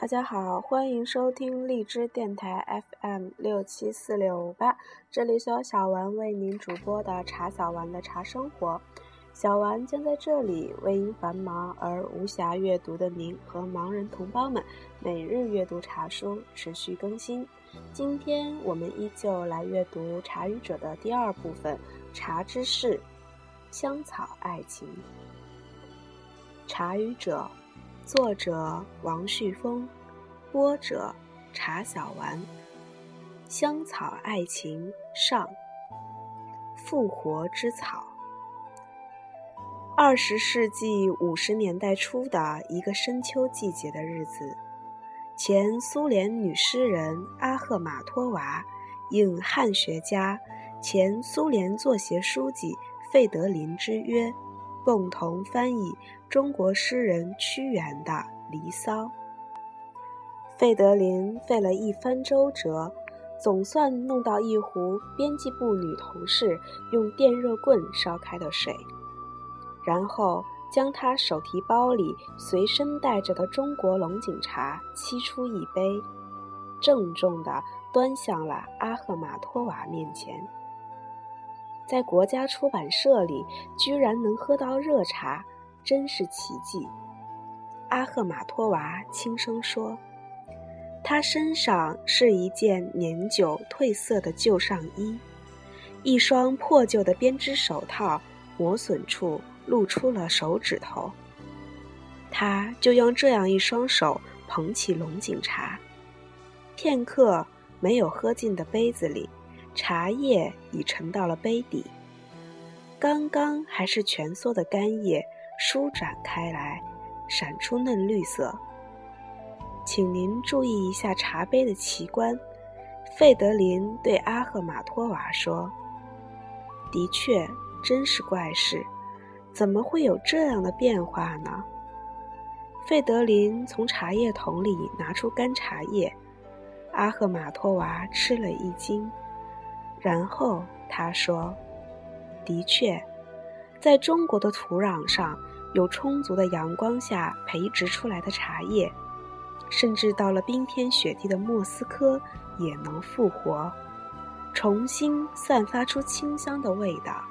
大家好，欢迎收听荔枝电台 FM 六七四六五八，这里是由小丸为您主播的茶小丸的茶生活。小丸将在这里为因繁忙而无暇阅读的您和盲人同胞们每日阅读茶书，持续更新。今天我们依旧来阅读《茶语者》的第二部分《茶之事》，香草爱情。《茶语者》。作者王旭峰，播者茶小丸。香草爱情上，复活之草。二十世纪五十年代初的一个深秋季节的日子，前苏联女诗人阿赫玛托娃应汉学家、前苏联作协书记费德林之约。共同翻译中国诗人屈原的《离骚》。费德林费了一番周折，总算弄到一壶编辑部女同事用电热棍烧开的水，然后将他手提包里随身带着的中国龙井茶沏出一杯，郑重地端向了阿赫玛托娃面前。在国家出版社里，居然能喝到热茶，真是奇迹。阿赫玛托娃轻声说：“他身上是一件年久褪色的旧上衣，一双破旧的编织手套磨损处露出了手指头。他就用这样一双手捧起龙井茶，片刻没有喝进的杯子里。”茶叶已沉到了杯底，刚刚还是蜷缩的干叶舒展开来，闪出嫩绿色。请您注意一下茶杯的奇观。费德林对阿赫玛托娃说：“的确，真是怪事，怎么会有这样的变化呢？”费德林从茶叶桶里拿出干茶叶，阿赫玛托娃吃了一惊。然后他说：“的确，在中国的土壤上有充足的阳光下培植出来的茶叶，甚至到了冰天雪地的莫斯科也能复活，重新散发出清香的味道。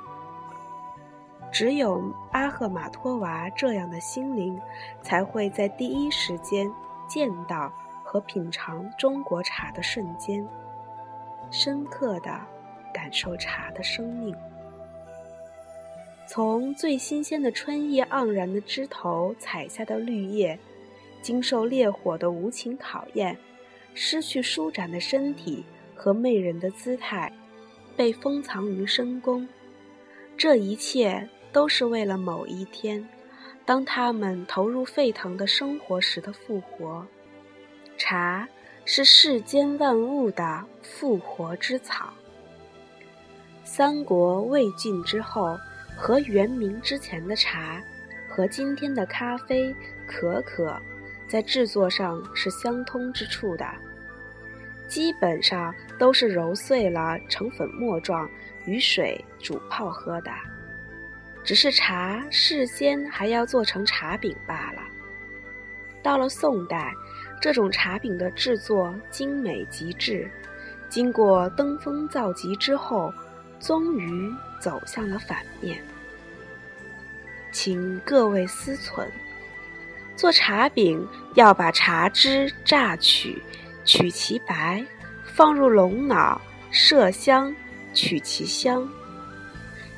只有阿赫玛托娃这样的心灵，才会在第一时间见到和品尝中国茶的瞬间，深刻的。”感受茶的生命，从最新鲜的春叶盎然的枝头采下的绿叶，经受烈火的无情考验，失去舒展的身体和媚人的姿态，被封藏于深宫。这一切都是为了某一天，当他们投入沸腾的生活时的复活。茶是世间万物的复活之草。三国魏晋之后和元明之前的茶，和今天的咖啡、可可，在制作上是相通之处的，基本上都是揉碎了成粉末状，与水煮泡喝的。只是茶事先还要做成茶饼罢了。到了宋代，这种茶饼的制作精美极致，经过登峰造极之后。终于走向了反面，请各位思忖：做茶饼要把茶汁榨取，取其白，放入龙脑麝香，取其香；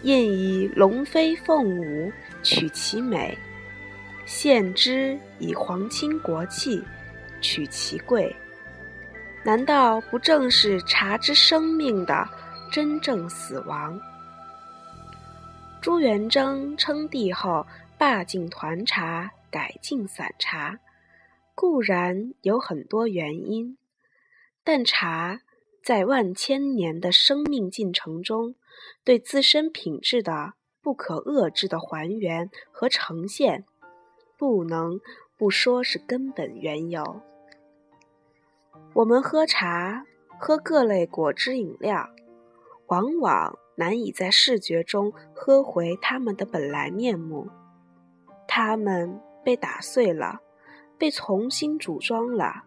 印以龙飞凤舞，取其美；献之以皇亲国戚，取其贵。难道不正是茶之生命的？真正死亡。朱元璋称帝后，罢禁团茶，改进散茶，固然有很多原因，但茶在万千年的生命进程中，对自身品质的不可遏制的还原和呈现，不能不说是根本缘由。我们喝茶，喝各类果汁饮料。往往难以在视觉中喝回它们的本来面目，它们被打碎了，被重新组装了。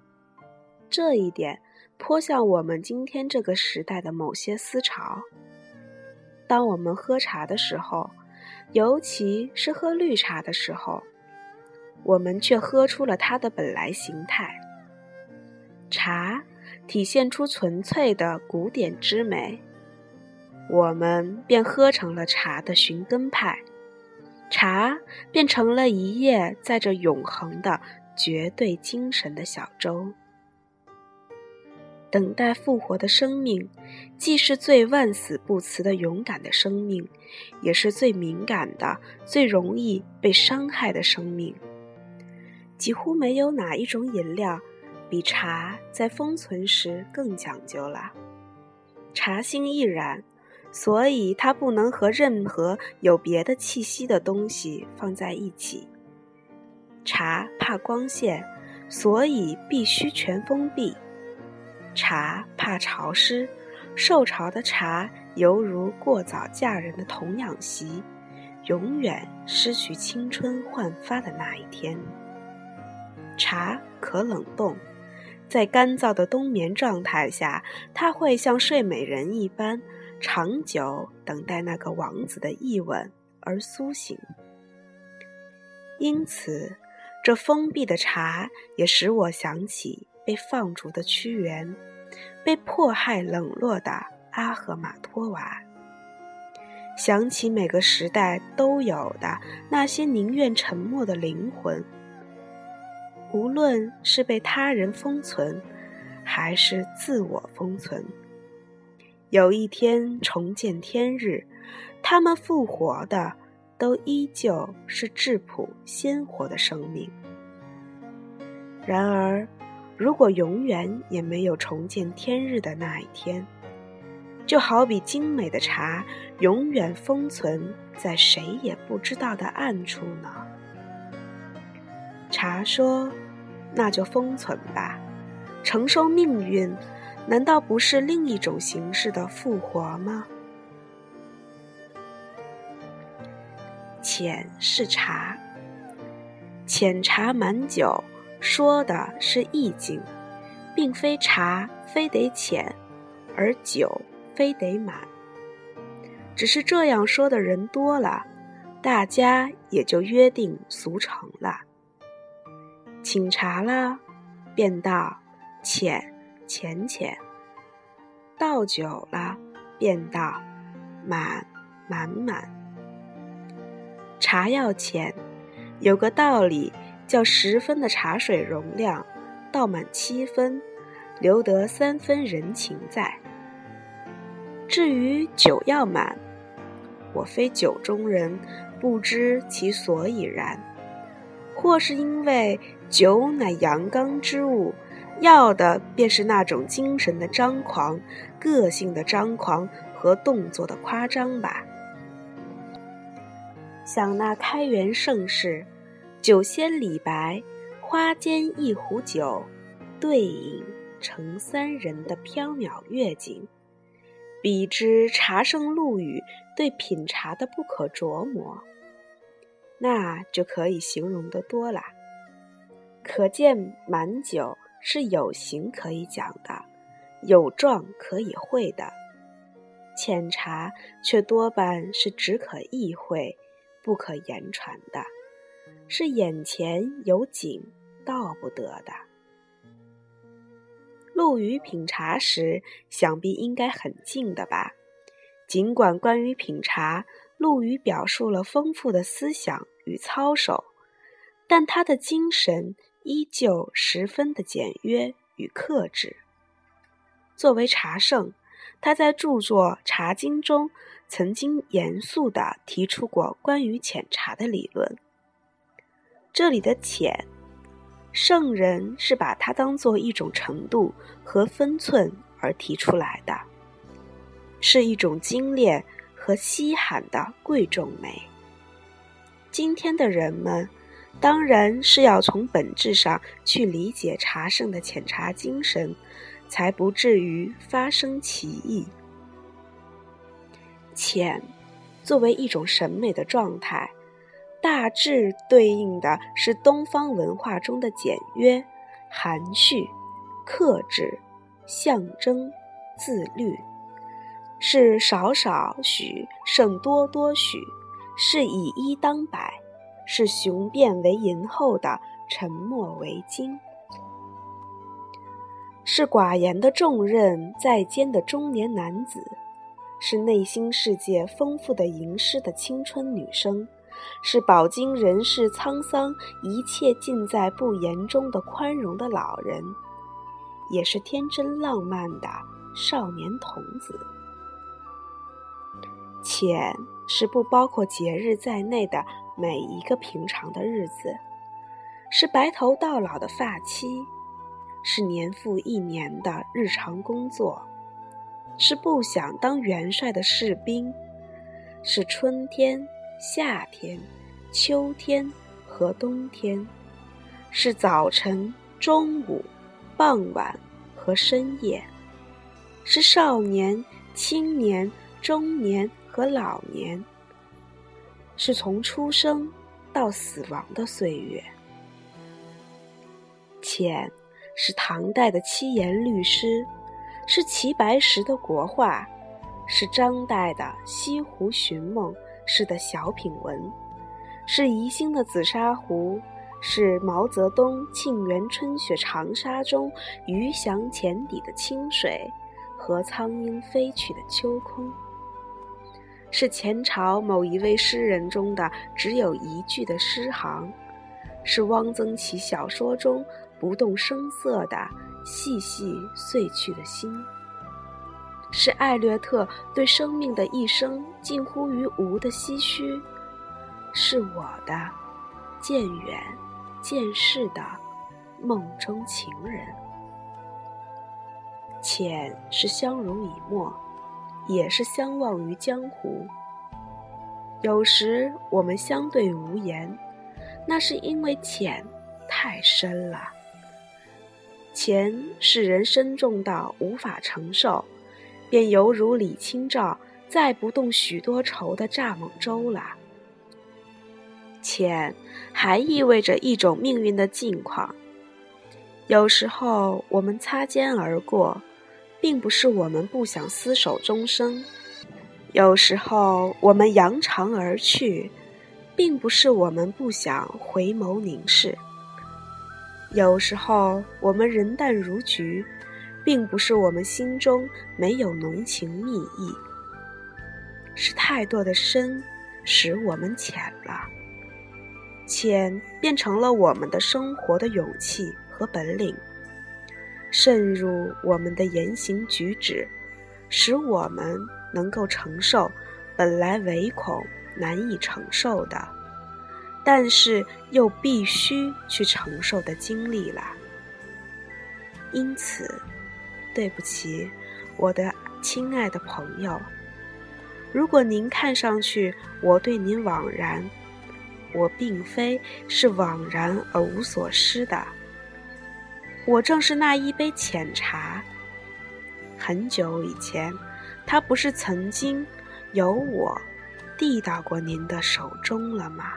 这一点颇像我们今天这个时代的某些思潮。当我们喝茶的时候，尤其是喝绿茶的时候，我们却喝出了它的本来形态。茶体现出纯粹的古典之美，我们便喝成了茶的寻根派，茶变成了一叶载着永恒的绝对精神的小舟。等待复活的生命，既是最万死不辞的勇敢的生命，也是最敏感的、最容易被伤害的生命。几乎没有哪一种饮料比茶在封存时更讲究了。茶性易燃，所以它不能和任何有别的气息的东西放在一起。茶怕光线，所以必须全封闭。茶怕潮湿，受潮的茶犹如过早嫁人的童养媳，永远失去青春焕发的那一天。茶可冷冻，在干燥的冬眠状态下，它会像睡美人一般，长久等待那个王子的一吻而苏醒。因此，这封闭的茶也使我想起。被放逐的屈原，被迫害冷落的阿赫玛托娃，想起每个时代都有的那些宁愿沉默的灵魂，无论是被他人封存，还是自我封存，有一天重见天日，他们复活的，都依旧是质朴鲜活的生命。然而。如果永远也没有重见天日的那一天，就好比精美的茶永远封存在谁也不知道的暗处呢？茶说：“那就封存吧，承受命运，难道不是另一种形式的复活吗？”浅是茶，浅茶满酒。说的是意境，并非茶非得浅，而酒非得满。只是这样说的人多了，大家也就约定俗成了。请茶了，便道浅浅浅；倒酒了，便道满满满。茶要浅，有个道理。叫十分的茶水容量，倒满七分，留得三分人情在。至于酒要满，我非酒中人，不知其所以然。或是因为酒乃阳刚之物，要的便是那种精神的张狂、个性的张狂和动作的夸张吧。想那开元盛世。酒仙李白，花间一壶酒，对影成三人的缥缈月景，比之茶圣陆羽对品茶的不可琢磨，那就可以形容的多了。可见满酒是有形可以讲的，有状可以会的；浅茶却多半是只可意会，不可言传的。是眼前有景，到不得的。陆羽品茶时，想必应该很静的吧？尽管关于品茶，陆羽表述了丰富的思想与操守，但他的精神依旧十分的简约与克制。作为茶圣，他在著作《茶经》中曾经严肃地提出过关于浅茶的理论。这里的浅，圣人是把它当做一种程度和分寸而提出来的，是一种精炼和稀罕的贵重美。今天的人们当然是要从本质上去理解茶圣的浅茶精神，才不至于发生歧义。浅，作为一种审美的状态。大致对应的是东方文化中的简约、含蓄、克制、象征、自律，是少少许胜多多许，是以一当百，是雄辩为淫后的沉默为金。是寡言的重任在肩的中年男子，是内心世界丰富的吟诗的青春女生，是饱经人世沧桑，一切尽在不言中的宽容的老人，也是天真浪漫的少年童子。浅是不包括节日在内的每一个平常的日子，是白头到老的发妻。是年复一年的日常工作，是不想当元帅的士兵，是春天、夏天、秋天和冬天，是早晨、中午、傍晚和深夜，是少年、青年、中年和老年，是从出生到死亡的岁月，浅。是唐代的七言律诗，是齐白石的国画，是张岱的《西湖寻梦》式的小品文，是宜兴的紫砂壶，是毛泽东《沁园春雪长沙》中鱼翔浅底的清水和苍鹰飞去的秋空，是前朝某一位诗人中的只有一句的诗行，是汪曾祺小说中。不动声色的细细碎去的心，是艾略特对生命的一生近乎于无的唏嘘，是我的渐远渐逝的梦中情人。浅是相濡以沫，也是相忘于江湖。有时我们相对无言，那是因为浅太深了。钱使人深重到无法承受，便犹如李清照再不动许多愁的蚱蜢舟了。钱还意味着一种命运的境况。有时候我们擦肩而过，并不是我们不想厮守终生；有时候我们扬长而去，并不是我们不想回眸凝视。有时候我们人淡如菊，并不是我们心中没有浓情蜜意，是太多的深，使我们浅了。浅变成了我们的生活的勇气和本领，渗入我们的言行举止，使我们能够承受本来唯恐难以承受的。但是又必须去承受的经历了，因此，对不起，我的亲爱的朋友。如果您看上去我对您枉然，我并非是枉然而无所失的。我正是那一杯浅茶。很久以前，它不是曾经由我递到过您的手中了吗？